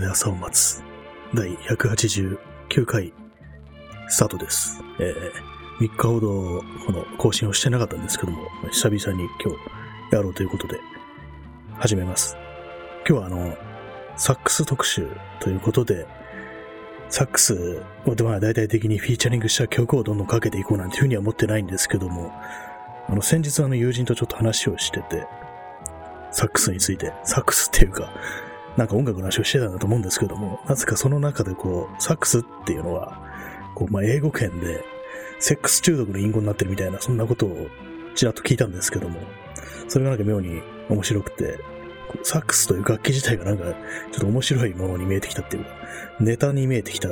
こんばんは。夜部屋で朝を待つ。第189回、スタートです。えー、3日ほど、この更新をしてなかったんですけども、久々に今日やろうということで、始めます。今日はあの、サックス特集ということで、サックスをまあ大体的にフィーチャリングした曲をどんどんかけていこうなんていうふうには思ってないんですけども、あの、先日あの友人とちょっと話をしてて、サックスについて、サックスっていうか、なんか音楽の話をしてたんだと思うんですけども、なぜかその中でこう、サックスっていうのは、こう、まあ、英語圏で、セックス中毒の隠語になってるみたいな、そんなことをちらっと聞いたんですけども、それがなんか妙に面白くて、サックスという楽器自体がなんか、ちょっと面白いものに見えてきたっていうか、ネタに見えてきた。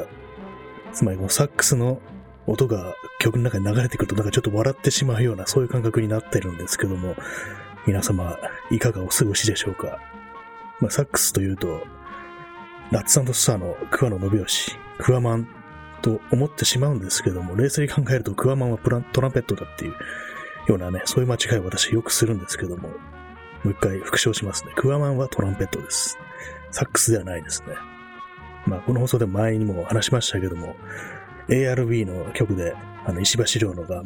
つまりこのサックスの音が曲の中に流れてくるとなんかちょっと笑ってしまうようなそういう感覚になってるんですけども、皆様いかがお過ごしでしょうか？まあ、サックスというと、ラッツスターの桑野信義、クワマンと思ってしまうんですけども、冷静に考えるとクワマンはプラントランペットだっていうようなね、そういう間違いを私よくするんですけども、もう一回復唱しますね。クワマンはトランペットです。サックスではないですね。まあ、この放送でも前にも話しましたけども、ARB の曲で、あの、石橋亮のが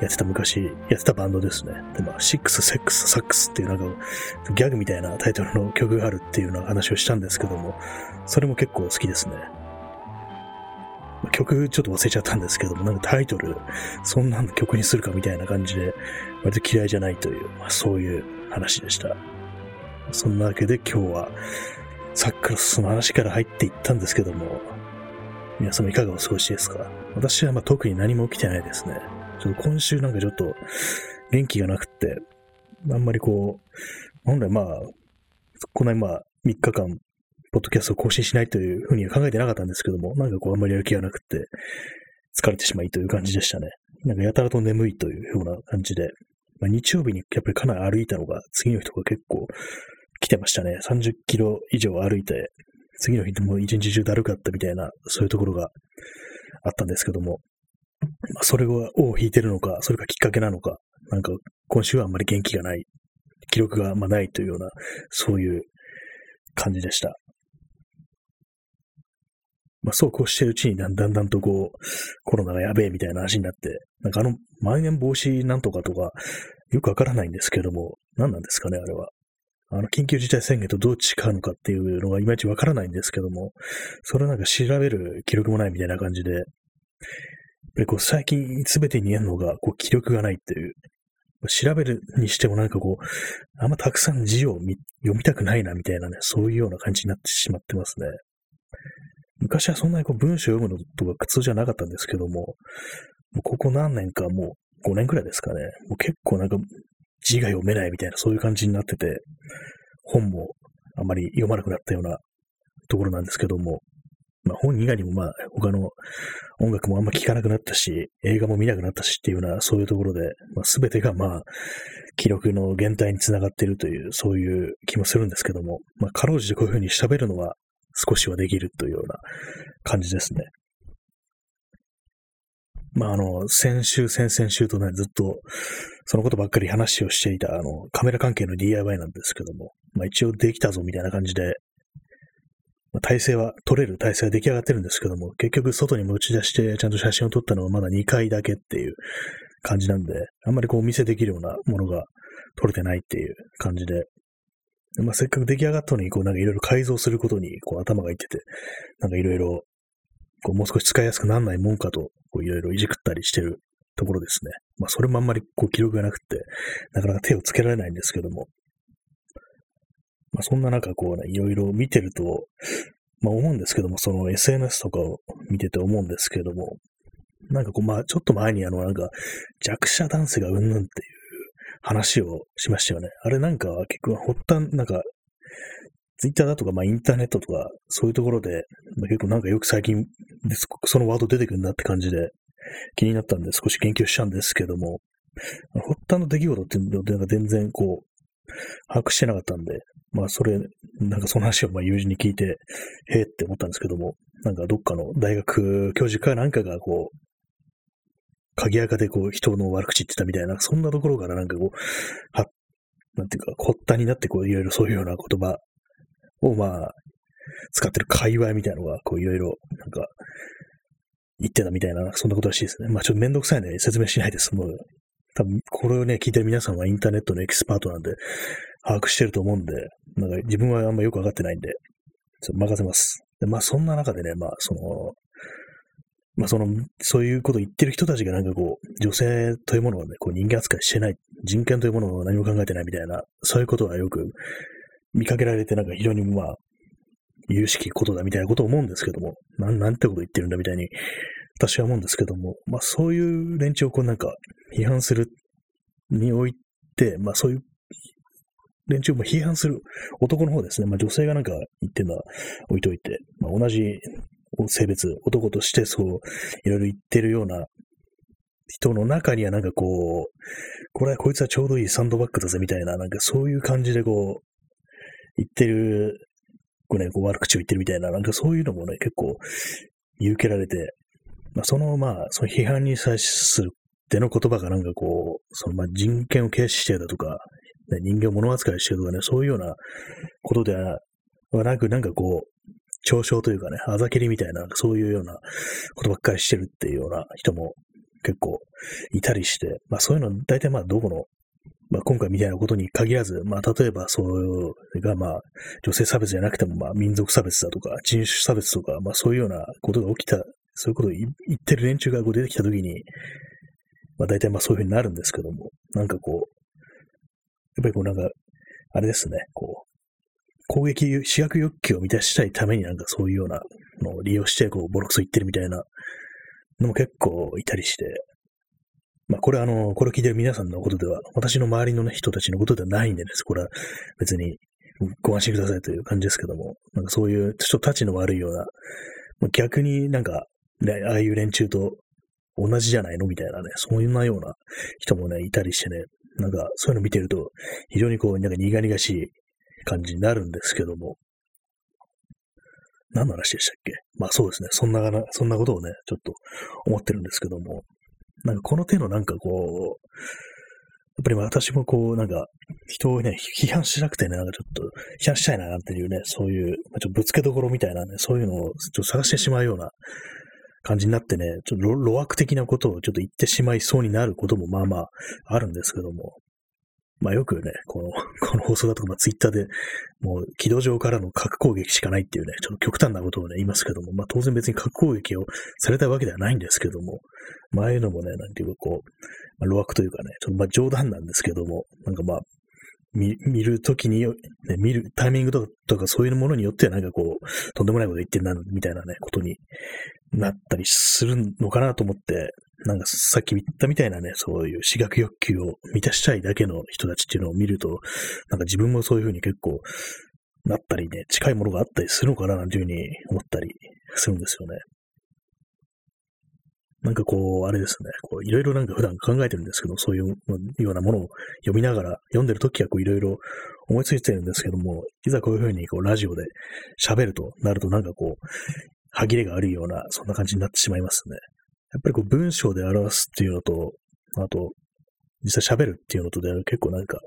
やってた昔、やってたバンドですね。で、まあ、シックス、セックス、サックスっていうなんか、ギャグみたいなタイトルの曲があるっていうような話をしたんですけども、それも結構好きですね。曲ちょっと忘れちゃったんですけども、なんかタイトル、そんなの曲にするかみたいな感じで、割と嫌いじゃないという、まあ、そういう話でした。そんなわけで今日は、サックスの話から入っていったんですけども、皆様いかがお過ごしですか？私はまあ特に何も起きてないですね。ちょっと今週なんかちょっと元気がなくって、あんまりこう、本来まあ、このま3日間、ポッドキャストを更新しないというふうには考えてなかったんですけども、なんかこうあんまりやる気がなくって、疲れてしまいという感じでしたね。なんかやたらと眠いというような感じで、まあ、日曜日にやっぱりかなり歩いたのが、次の日とか結構来てましたね。30キロ以上歩いて、次の日でも一日中だるかったみたいな、そういうところがあったんですけども、それを引いてるのか、それがきっかけなのか、なんか今週はあんまり元気がない、記録があんまないというような、そういう感じでした。まあ、そうこうしてるうちにだんだんだんとこう、コロナがやべえみたいな話になって、なんかあの、まん延防止なんとかとか、よくわからないんですけども、何なんですかね、あれは。あの、緊急事態宣言とどう違うのかっていうのがいまいちわからないんですけども、それをなんか調べる記録もないみたいな感じで、ぱりこう最近全てに言えるのが、こう記録がないっていう、調べるにしてもなんかこう、あんまたくさん字を読みたくないなみたいなね、そういうような感じになってしまってますね。昔はそんなにこう文章を読むのとか苦痛じゃなかったんですけども、もうここ何年かもう5年くらいですかね、もう結構なんか字が読めないみたいなそういう感じになってて、本もあまり読まなくなったようなところなんですけども、まあ本以外にもまあ他の音楽もあんま聞かなくなったし、映画も見なくなったしっていうようなそういうところで、まあ全てがまあ記録の減退につながっているというそういう気もするんですけども、まあかろうじてこういうふうに喋るのは少しはできるというような感じですね。まあ、あの、先週、先々週とね、ずっと、そのことばっかり話をしていた、あの、カメラ関係の DIY なんですけども、まあ一応できたぞみたいな感じで、体勢は、撮れる体勢は出来上がってるんですけども、結局外に持ち出してちゃんと写真を撮ったのはまだ2回だけっていう感じなんで、あんまりこうお見せできるようなものが撮れてないっていう感じで、まあ、せっかく出来上がったのに、こうなんかいろいろ改造することにこう頭がいってて、なんかいろいろ、こうもう少し使いやすくならないもんかと、こういろいろいじくったりしてるところですね。まあそれもあんまりこう記録がなくて、なかなか手をつけられないんですけども。まあそんな中こうね、いろいろ見てると、まあ思うんですけども、その SNS とかを見てて思うんですけども、なんかこうまあちょっと前にあのなんか弱者男性がうんぬんっていう話をしましたよね。あれなんか結構発端、なんか、ツイッターだとか、まあインターネットとか、そういうところで、まあ、結構なんかよく最近です、そのワード出てくるんだって感じで気になったんで少し研究したんですけども、発端の出来事っていうので、なんか全然こう、把握してなかったんで、まあそれ、なんかその話をまあ友人に聞いて、へえって思ったんですけども、なんかどっかの大学教授かなんかがこう、鍵垢でこう人の悪口言ってたみたいな、そんなところからなんかこう、は、なんていうか、発端になってこういろいろそういうような言葉をまあ、使ってる界隈みたいなのが、こういろいろ、なんか、言ってたみたいな、そんなことらしいですね。まあちょっとめんどくさいんで説明しないです。もう、多分これをね、聞いてる皆さんはインターネットのエキスパートなんで、把握してると思うんで、なんか自分はあんまよくわかってないんで、ちょっと任せます。でまあそんな中でね、まあその、まあその、そういうことを言ってる人たちがなんかこう、女性というものをね、こう人間扱いしてない、人権というものを何も考えてないみたいな、そういうことはよく見かけられて、なんか非常にまあ、有識ことだみたいなことを思うんですけども、なん、なんてこと言ってるんだみたいに、私は思うんですけども、まあそういう連中をこうなんか批判するにおいて、まあそういう連中も批判する男の方ですね。まあ女性がなんか言ってるのは置いといて、まあ同じ性別、男としてそう、いろいろ言ってるような人の中にはなんかこう、これはこいつはちょうどいいサンドバッグだぜみたいな、なんかそういう感じでこう、言ってる、こうね、こう悪口を言ってるみたいな、なんかそういうのもね、結構見受けられて、まあ、そのまあ、その批判に際するっての言葉がなんかこう、そのまあ人権を軽視してだとか、ね、人間を物扱いしてるとかね、そういうようなことではなく、なんかこう、嘲笑というかね、あざけりみたいな、そういうようなことばっかりしてるっていうような人も結構いたりして、まあそういうの大体まあどこの、まあ今回みたいなことに限らず、まあ例えばそういうがまあ女性差別じゃなくてもまあ民族差別だとか人種差別とか、まあそういうようなことが起きた、そういうことを言ってる連中がこう出てきたときに、まあ大体まあそういうふうになるんですけども、なんかこう、やっぱりこうなんか、あれですね、こう、攻撃、主役欲求を満たしたいためになんかそういうようなのを利用して、こう、ボロクソ言ってるみたいなのも結構いたりして、まあこれあの、これ聞いてる皆さんのことでは、私の周りの、ね、人たちのことではないんでです。これは別にご安心くださいという感じですけども、なんかそういう人たちの悪いような、逆になんか、ああいう連中と同じじゃないの？みたいなね、そういうような人もね、いたりしてね、なんかそういうの見てると、非常にこう、なんか苦々しい感じになるんですけども、何の話でしたっけ？まあそうですね。そんな、そんなことをね、ちょっと思ってるんですけども、なんかこの手のなんかこう、やっぱり私もこう、なんか、人をね、批判しなくてね、なんかちょっと、批判したいな、なんていうね、そういう、まあ、ちょっとぶつけどころみたいなね、そういうのをちょっと探してしまうような感じになってね、ちょっと路悪的なことをちょっと言ってしまいそうになることもまあまああるんですけども、まあよくね、この、この放送だとか、まあツイッターで、もう軌道上からの核攻撃しかないっていうね、ちょっと極端なことをね、言いますけども、まあ当然別に核攻撃をされたわけではないんですけども、まあああいうのもね、なんていうかこう、まあ、路悪というかね、ちょっとまあ冗談なんですけども、なんかまあ、見見るときに、ね、見るタイミングとかとかそういうものによってはなんかこう、とんでもないこと言ってんな、みたいなね、ことになったりするのかなと思って、なんかさっき言ったみたいなね、そういう私学欲求を満たしたいだけの人たちっていうのを見ると、なんか自分もそういうふうに結構なったりね、近いものがあったりするのかななんていうふうに思ったりするんですよね。なんかこう、あれですね、こういろいろなんか普段考えてるんですけど、そういうようなものを読みながら、読んでるときはこういろいろ思いついてるんですけども、いざこういうふうにこうラジオで喋るとなるとなんかこう、歯切れが悪いような、そんな感じになってしまいますね。やっぱりこう文章で表すっていうのと、あと、実際喋るっていうのとで結構なんか、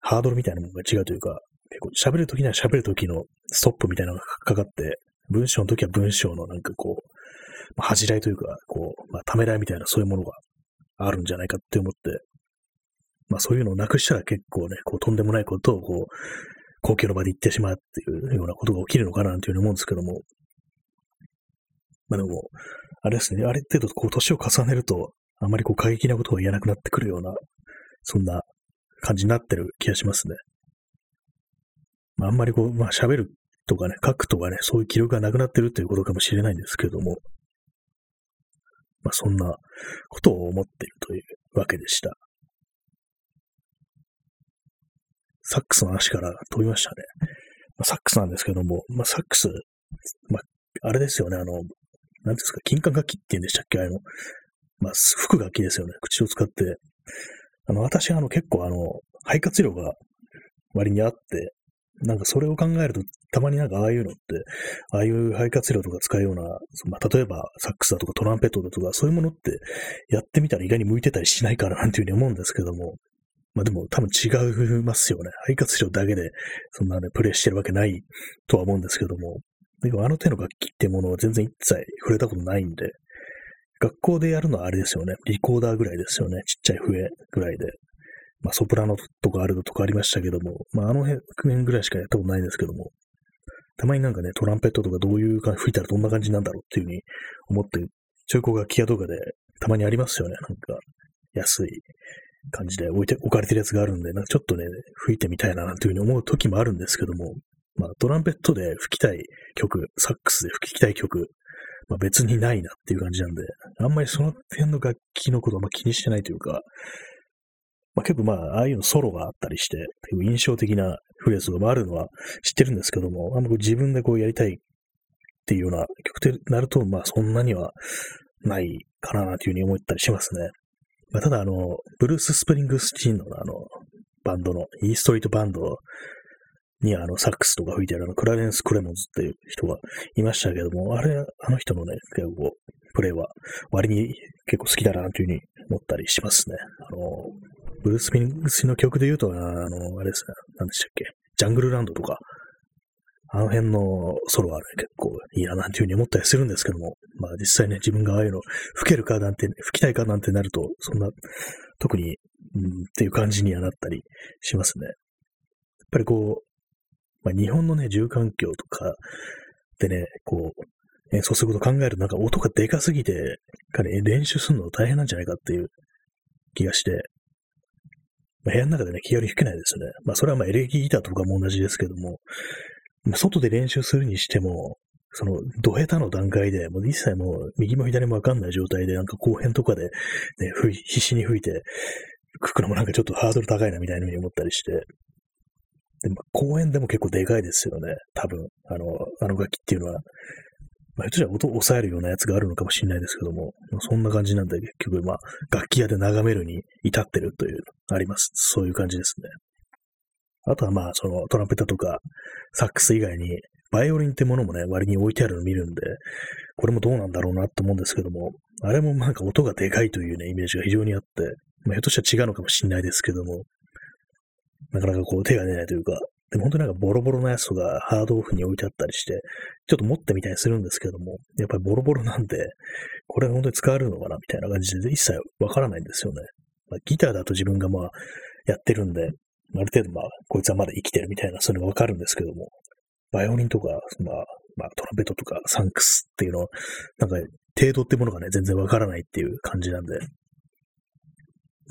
ハードルみたいなものが違うというか、結構喋るときには喋るときのストップみたいなのがかかって、文章のときは文章のなんかこう、まあ、恥じらいというか、こう、まあ、ためらいみたいなそういうものがあるんじゃないかって思って、まあそういうのをなくしたら結構ね、こうとんでもないことをこう、公共の場で言ってしまうっていうようなことが起きるのかなというふうに思うんですけども、まあでも、あれですね、ある程度こう年を重ねると、あまりこう過激なことを言えなくなってくるような、そんな感じになってる気がしますね。まあ、あんまりこう、まあ喋るとかね、書くとかね、そういう記録がなくなってるっていうことかもしれないんですけれども、まあそんなことを思っているというわけでした。サックスの話から飛びましたね。まあ、サックスなんですけども、まあサックス、まああれですよね、あの、なんですか、金管楽器って言うんでしたっけあの、まあ、吹く楽器ですよね。口を使って。あの、私、あの、結構、あの、肺活量が割にあって、なんかそれを考えると、たまになんかああいうのって、ああいう肺活量とか使うような、まあ、例えばサックスだとかトランペットだとか、そういうものってやってみたら意外に向いてたりしないかななんていうふうに思うんですけども、まあでも多分違いますよね。肺活量だけでそんなね、プレイしてるわけないとは思うんですけども、でもあの手の楽器っていうものは全然一切触れたことないんで、学校でやるのはあれですよね。リコーダーぐらいですよね。ちっちゃい笛ぐらいで。まあソプラノとかアルドとかありましたけども、まああの辺ぐらいしかやったことないんですけども、たまになんかね、トランペットとかどういう感じ、吹いたらどんな感じなんだろうっていうふうに思って、中古楽器屋とかでたまにありますよね。なんか、安い感じで置いて、置かれてるやつがあるんで、なんかちょっとね、吹いてみたいななんていうふうに思う時もあるんですけども、まあ、トランペットで吹きたい曲、サックスで吹きたい曲、まあ、別にないなっていう感じなんで、あんまりその辺の楽器のことはま気にしてないというか、まあ、結構まあ、ああいうのソロがあったりして、印象的なフレーズがあるのは知ってるんですけども、あんま自分でこうやりたいっていうような曲ってなると、まあそんなにはないかなというふうに思ったりしますね。まあ、ただあの、ブルース・スプリングスチーンのあの、バンドの、イーストリートバンドにあの、サックスとか吹いてるあの、クラレンス・クレモンズっていう人がいましたけども、あれ、あの人のね、結構、プレイは割に結構好きだなというふうに思ったりしますね。あの、ブルース・スプリングスの曲で言うと、あの、あれですね、何でしたっけ、ジャングルランドとか、あの辺のソロはね、結構いいななんていうふうに思ったりするんですけども、まあ実際ね、自分がああいうの吹けるかなんて、吹きたいかなんてなると、そんな、特に、うん、っていう感じにはなったりしますね。やっぱりこう、まあ、日本のね、住環境とかでね、こう、演奏すること考えると、なんか音がでかすぎて、かね、練習するの大変なんじゃないかっていう気がして、まあ、部屋の中でね、気軽に吹けないですよね。まあ、それはまあエレキギターとかも同じですけども、外で練習するにしても、その、ド下手の段階で、もう一切もう、右も左もわかんない状態で、なんか後編とかで、ね、必死に吹いて、吹くのもなんかちょっとハードル高いなみたいなふうに思ったりして、でも公園でも結構でかいですよね、多分。あの、あの楽器っていうのは。まあ、ひょっとしたら音を抑えるようなやつがあるのかもしれないですけども、そんな感じなんで、結局、まあ、楽器屋で眺めるに至ってるという、あります。そういう感じですね。あとはまあ、そのトランペットとかサックス以外に、バイオリンってものもね、割に置いてあるのを見るんで、これもどうなんだろうなと思うんですけども、あれもなんか音がでかいというね、イメージが非常にあって、まあ、ひょっとしたら違うのかもしれないですけども、なかなかこう手が出ないというか、でも本当になんかボロボロなやつとかハードオフに置いてあったりして、ちょっと持ってみたりするんですけども、やっぱりボロボロなんで、これ本当に使われるのかなみたいな感じで一切わからないんですよね。まあ、ギターだと自分がまあやってるんで、ある程度まあ、こいつはまだ生きてるみたいな、そういうのわかるんですけども、バイオリンとか、まあ、まあ、トランペットとかサンクスっていうのは、なんか、程度ってものがね、全然わからないっていう感じなんで、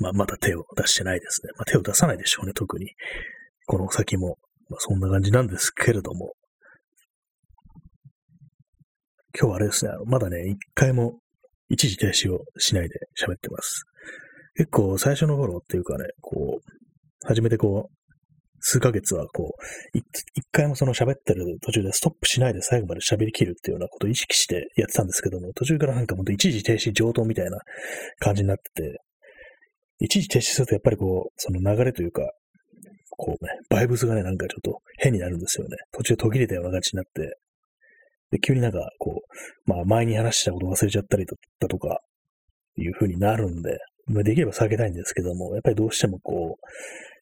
まあ、まだ手を出してないですね。まあ、手を出さないでしょうね、特に。この先も。まあ、そんな感じなんですけれども。今日はあれですね、まだね、一回も一時停止をしないで喋ってます。結構最初の頃っていうかね、こう、初めてこう、数ヶ月はこう、一回もその喋ってる途中でストップしないで最後まで喋りきるっていうようなことを意識してやってたんですけども、途中からなんかほんと一時停止上等みたいな感じになってて、一時停止するとやっぱりこう、その流れというか、こうね、バイブスがね、なんかちょっと変になるんですよね。途中途切れたような感じになって、で、急になんかこう、まあ前に話したこと忘れちゃったりだとか、いう風になるんで、まあ、できれば避けたいんですけども、やっぱりどうしてもこう、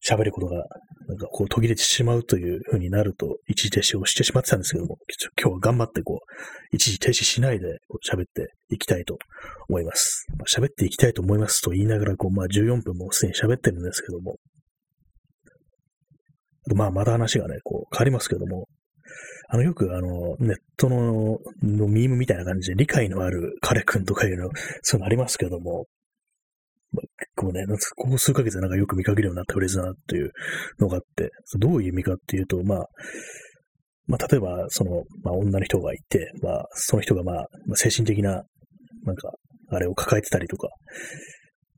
喋ることが、なんかこう途切れてしまうという風になると、一時停止をしてしまってたんですけども、今日は頑張ってこう、一時停止しないで喋っていきたいと思います。まあ、喋っていきたいと思いますと言いながら、こう、まあ14分もすでに喋ってるんですけども、まあまた話がね、こう変わりますけども、あの、よくあの、ネットののミームみたいな感じで理解のある彼くんとかいうの、そういうのありますけども、まあ、結構ね、なんかここ数ヶ月でなんかよく見かけるようになったフレーズだなっていうのがあって、どういう意味かっていうと、まあ、まあ、例えば、その、まあ、女の人がいて、まあ、その人が、まあ、精神的な、なんか、あれを抱えてたりとか、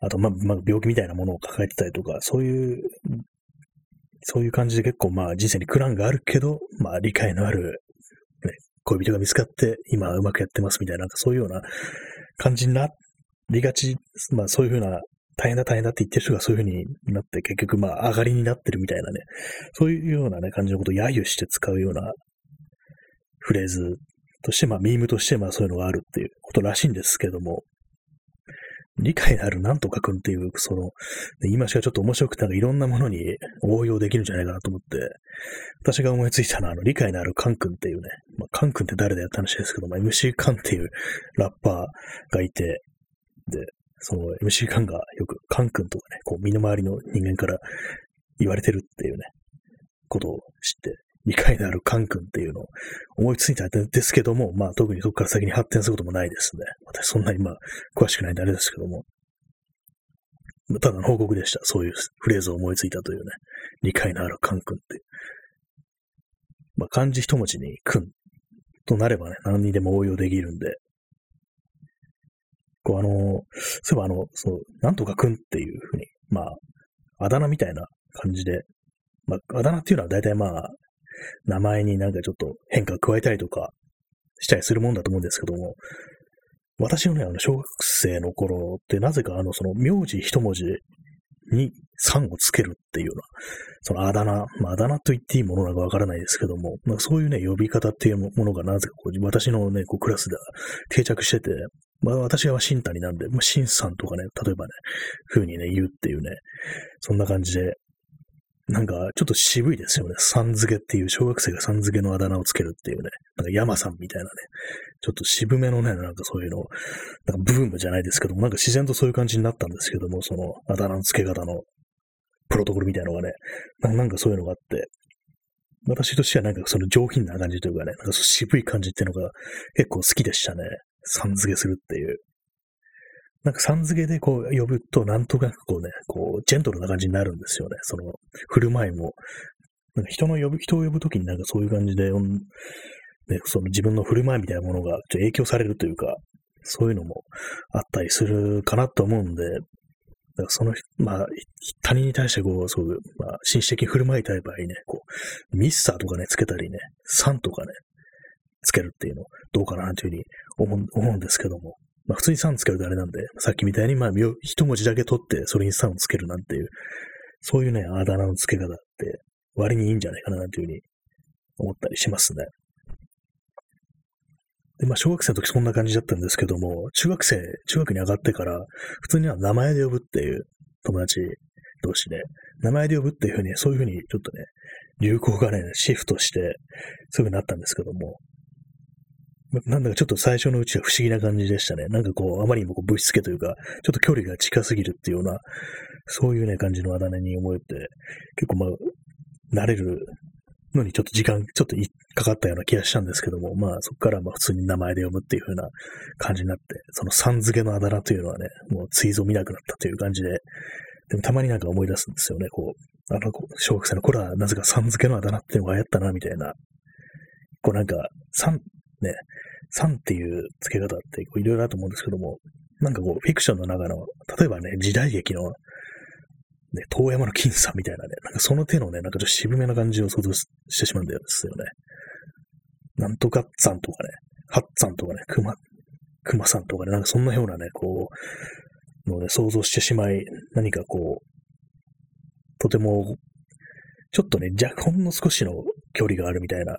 あと、まあ、まあ、病気みたいなものを抱えてたりとか、そういう、そういう感じで結構、まあ、人生に苦難があるけど、まあ、理解のある、ね、恋人が見つかって、今うまくやってますみたいな、なんかそういうような感じになっりがち、まあそういうふうな、大変だ大変だって言ってる人がそういうふうになって、結局まあ上がりになってるみたいなね、そういうようなね、感じのことを揶揄して使うようなフレーズとして、まあミームとしてまあそういうのがあるっていうことらしいんですけども、理解のあるなんとかくんっていう、その、言い回しがちょっと面白くて、なんかいろんなものに応用できるんじゃないかなと思って、私が思いついたのは、あの、理解のあるカン君っていうね、まあ、カン君って誰だよって話ですけど、まあ、MC カンっていうラッパーがいて、で、その MC カンがよくカン君とかね、こう身の回りの人間から言われてるっていうね、ことを知って、理解のあるカン君っていうのを思いついたんですけども、まあ特にそこから先に発展することもないですね。私そんなにまあ詳しくないんであれですけども。ただの報告でした。そういうフレーズを思いついたというね。理解のあるカン君って。まあ漢字一文字に君となればね、何にでも応用できるんで。こうあの、そういえばあの、そう、なんとか君っていうふうに、まあ、あだ名みたいな感じで、まあ、あだ名っていうのは大体まあ、名前になんかちょっと変化加えたりとかしたりするもんだと思うんですけども、私のね、あの、小学生の頃ってなぜかあの、その、名字一文字に3をつけるっていうような、そのあだ名、まあ、あだ名と言っていいものなのかわからないですけども、まあ、そういうね、呼び方っていうものがなぜかこう、私のね、こうクラスでは定着してて、まあ私は新谷なんで、まあ、新さんとかね、例えばね、風にね、言うっていうね、そんな感じで、なんか、ちょっと渋いですよね。さん付けっていう、小学生がさん付けのあだ名をつけるっていうね。なんか山さんみたいなね。ちょっと渋めのね、なんかそういうの、なんかブームじゃないですけども、なんか自然とそういう感じになったんですけども、そのあだ名の付け方のプロトコルみたいなのがね、なんかそういうのがあって、私としてはなんかその上品な感じというかね、なんか渋い感じっていうのが結構好きでしたね。さん付けするっていう。なんかさん付けでこう呼ぶと、なんとなくこうね、こう、ジェントルな感じになるんですよね。その、振る舞いも。なんか人の呼ぶ、人を呼ぶときになんかそういう感じで、ね、その自分の振る舞いみたいなものが影響されるというか、そういうのもあったりするかなと思うんで、だからその、まあ、他人に対してこう、そういう、まあ、紳士的に振る舞いたい場合ね、こう、ミスターとかね、つけたりね、さんとかね、つけるっていうの、どうかなというふうに思うんですけども、まあ普通に3つけるとあれなんで、さっきみたいにまあ一文字だけ取ってそれに3をつけるなんていう、そういうね、あだ名の付け方って割にいいんじゃないかななんていうふうに思ったりしますね。で、まあ小学生の時そんな感じだったんですけども、中学生、中学に上がってから普通には名前で呼ぶっていう友達同士で、名前で呼ぶっていうふうに、そういうふうにちょっとね、流行がね、シフトして、そういうふうになったんですけども、なんだかちょっと最初のうちは不思議な感じでしたね。なんかこう、あまりにもこうぶしつけというか、ちょっと距離が近すぎるっていうような、そういうね、感じのあだ名に思えて、結構まあ、慣れるのにちょっと時間、ちょっとかかったような気がしたんですけども、まあそこからまあ普通に名前で呼ぶっていう風な感じになって、そのさん付けのあだ名というのはね、もう追蔵見なくなったという感じで、でもたまになんか思い出すんですよね、こう、あの、小学生の頃はなぜかさん付けのあだ名っていうのが流行ったな、みたいな。こうなんか、さん、ね、さんっていう付け方っていろいろあると思うんですけども、なんかこう、フィクションの中の、例えばね、時代劇の、ね、遠山の金さんみたいなね、なんかその手のね、なんかちょっと渋めな感じを想像してしまうんですよね。なんとかっさんとかね、はっさんとかね、くま、くまさんとかね、なんかそんなようなね、こう、のね、想像してしまい、何かこう、とても、ちょっとね、若ほんの少しの距離があるみたいな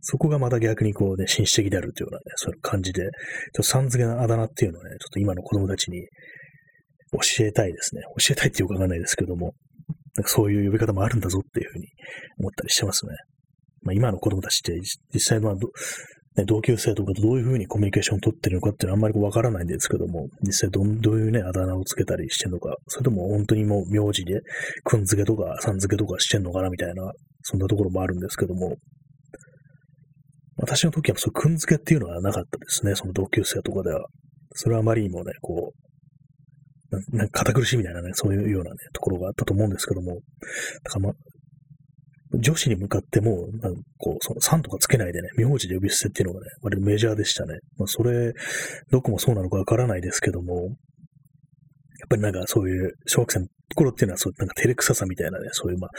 そこがまた逆にこうね、紳士的であるというようなね、そういう感じで、ちょっとさん付けのあだ名っていうのをね、ちょっと今の子供たちに教えたいですね。教えたいってよくわかんないですけども、なんかそういう呼び方もあるんだぞっていうふうに思ったりしてますね。まあ、今の子供たちって実際まあね、同級生とかとどういうふうにコミュニケーションを取ってるのかっていうのはあんまりわからないんですけども、実際どどういうね、あだ名をつけたりしてるのか、それとも本当にもう名字で、くん付けとかさん付けとかしてんのかなみたいな、そんなところもあるんですけども、私の時はそう、くんづけっていうのはなかったですね、その同級生とかでは。それはあまりにもね、こう、なんか堅苦しいみたいなね、そういうようなね、ところがあったと思うんですけども、だからま女子に向かっても、なんかこう、その、さんとかつけないでね、名字で呼び捨てっていうのがね、割とメジャーでしたね。まあ、それ、どこもそうなのかわからないですけども、やっぱりなんかそういう、小学生の頃っていうのは、そう、なんか照れくささみたいなね、そういう、まあ、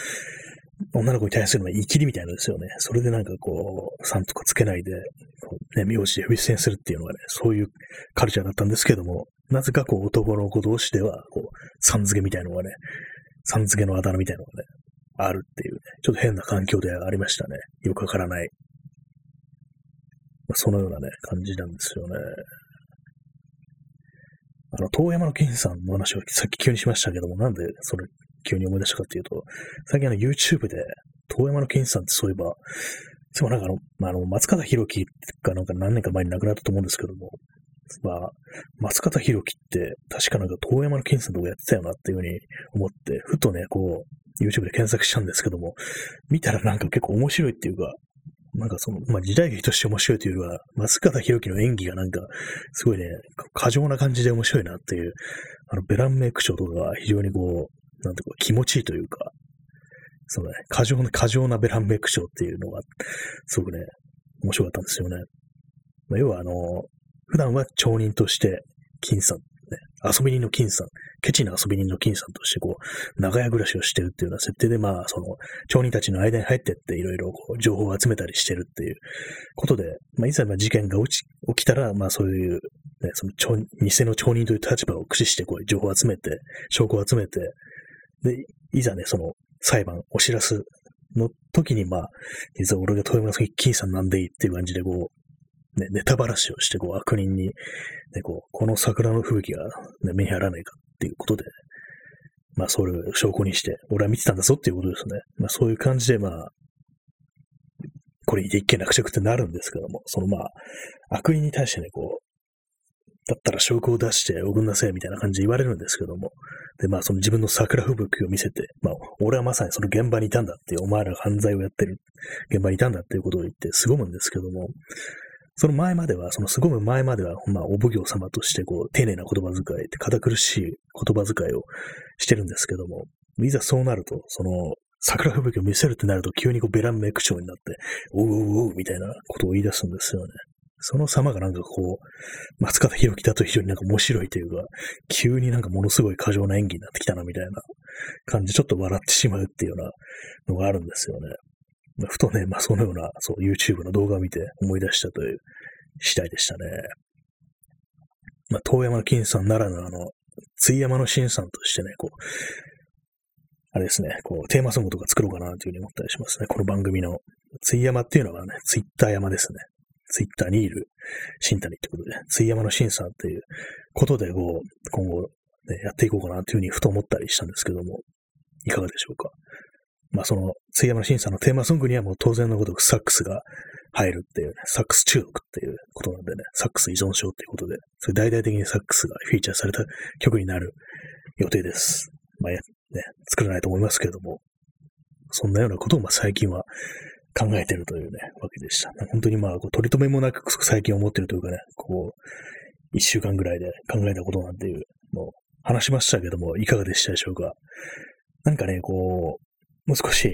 女の子に対するのは言い切りみたいなんですよね。それでなんかこう、さんとかつけないで、こうね、名字で呼び捨てにするっていうのがね、そういうカルチャーだったんですけども、なぜかこう男の子同士では、こう、さん付けみたいなのがね、さん付けのあだ名みたいなのがね、あるっていうね、ちょっと変な環境でありましたね。よくわからない。まあ、そのようなね、感じなんですよね。あの、遠山の金さんの話をさっき急にしましたけども、なんでそれ急に思い出したかっていうと、最近あの YouTube で、遠山の金さんってそういえば、でもなんかあの、まあ、あの、松方弘樹がなんか何年か前に亡くなったと思うんですけども、まあ、松方弘樹って確かなんか遠山の金さんとかやってたよなっていうふうに思って、ふとね、こう、YouTube で検索したんですけども、見たらなんか結構面白いっていうか、なんかその、まあ、時代劇として面白いというよりは、松方弘樹の演技がなんか、すごいね、過剰な感じで面白いなっていう、あの、ベランメイクショーとかが非常にこう、なんていうか気持ちいいというか、そのね、過剰な、過剰なベランメイクショーっていうのが、すごくね、面白かったんですよね。まあ、要はあの、普段は町人として、金さんね、遊び人の金さん、ケチな遊び人の金さんとしてこう、長屋暮らしをしてるっていうような設定で、まあ、その、町人たちの間に入ってっていろいろこう情報を集めたりしてるっていうことで、まあ、いざまあ事件が起きたら、まあそういう、ね、その町、偽の町人という立場を駆使してこう情報を集めて、証拠を集めて、で、いざね、その裁判を知らすの時に、まあ、実は俺が豊村金さんなんでいいっていう感じでこう、ね、ネタばらしをして、こう、悪人に、ね、こう、この桜の吹雪が、ね、目に入らないかっていうことで、まあ、それを証拠にして、俺は見てたんだぞっていうことですね。まあ、そういう感じで、まあ、これ一件落着ってなるんですけども、そのまあ、悪人に対してね、こう、だったら証拠を出して送んなさいみたいな感じで言われるんですけども、で、まあその自分の桜吹雪を見せて、まあ俺はまさにその現場にいたんだって、お前ら犯罪をやってる現場にいたんだっていうことを言って凄むんですけども、その前までは、その凄む前までは、まあ、お奉行様として、こう、丁寧な言葉遣い、堅苦しい言葉遣いをしてるんですけども、いざそうなると、その、桜吹雪を見せるってなると、急にこう、ベランメイクショーになって、おうおうおうみたいなことを言い出すんですよね。その様がなんかこう、松方弘樹だと非常になんか面白いというか、急になんかものすごい過剰な演技になってきたなみたいな感じ、ちょっと笑ってしまうっていうようなのがあるんですよね。ふとね、まあそのような、そう、YouTube の動画を見て思い出したという次第でしたね。まあ、遠山の金さんならぬ、あの、津山の新さんとしてね、こう、あれですね、こう、テーマソングとか作ろうかなというふうに思ったりしますね。この番組の。津山っていうのはね、ツイッター山ですね。ツイッターにいる新谷ってことで、津山の新さんっていうことで、こう、今後、ね、やっていこうかなというふうにふと思ったりしたんですけども、いかがでしょうか？まあその、津山審査のテーマソングにはもう当然のごとくサックスが入るっていうね、サックス中毒っていうことなんでね、サックス依存症っていうことで、それ大々的にサックスがフィーチャーされた曲になる予定です。まあね、作らないと思いますけれども、そんなようなことをまあ最近は考えてるというね、わけでした。本当にまあ、こう取り留めもなく最近思ってるというかね、こう、一週間ぐらいで考えたことなんていうのを話しましたけども、いかがでしたでしょうか。なんかね、こう、もう少し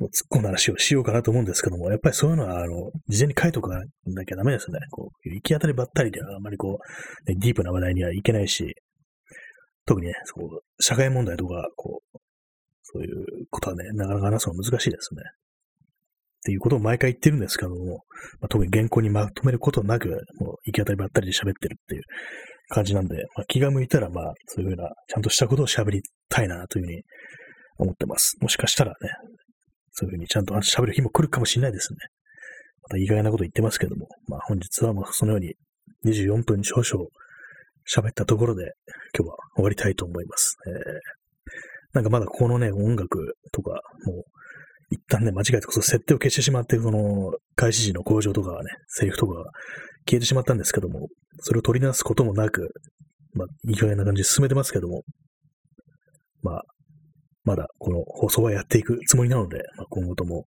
突っ込んだ話をしようかなと思うんですけども、やっぱりそういうのは、あの、事前に書いとかなきゃダメですね。こう、行き当たりばったりではあまりこう、ね、ディープな話題にはいけないし、特にね、そう、社会問題とか、こう、そういうことはね、なかなか話すの難しいですね。っていうことを毎回言ってるんですけども、まあ、特に原稿にまとめることなく、もう行き当たりばったりで喋ってるっていう感じなんで、まあ、気が向いたら、まあ、そういうふうな、ちゃんとしたことを喋りたいなというふうに思ってます。もしかしたらね、そういうふうにちゃんと喋る日も来るかもしれないですね。また意外なこと言ってますけども、まあ本日はもうそのように24分少々喋ったところで今日は終わりたいと思います。えー、なんかまだこのね、音楽とか、もう一旦ね、間違えてこそ設定を消してしまって、その開始時の工場とかね、セリフとかが消えてしまったんですけども、それを取り直すこともなく、まあ、意外な感じで進めてますけども、まあ、まだこの放送はやっていくつもりなので、まあ、今後とも、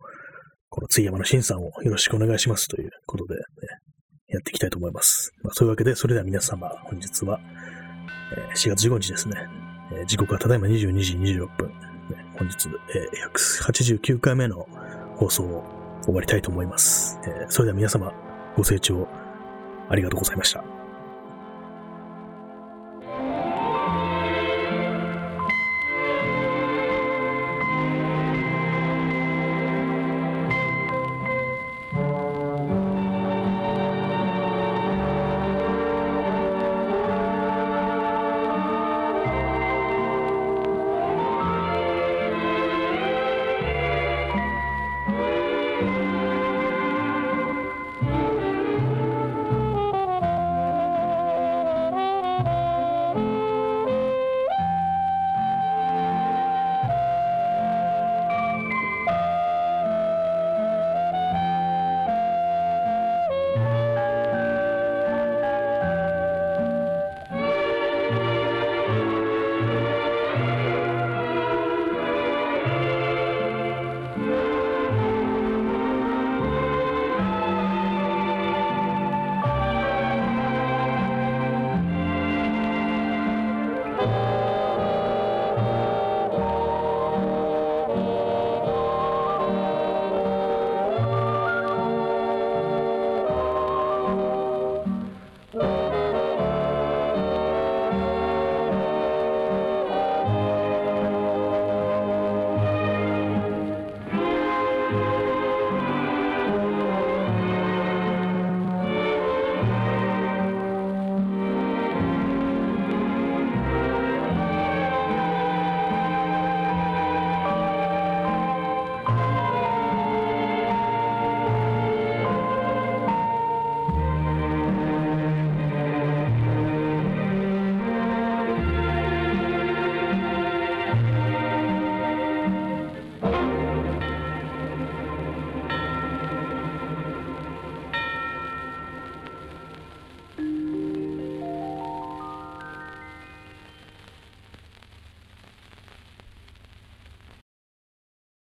この津山の新さんをよろしくお願いしますということで、ね、やっていきたいと思います。まあ、そういうわけで、それでは皆様、本日は、えー、4月15日ですね。えー、時刻はただいま22時26分。本日、えー、189回目の放送を終わりたいと思います。えー、それでは皆様、ご清聴ありがとうございました。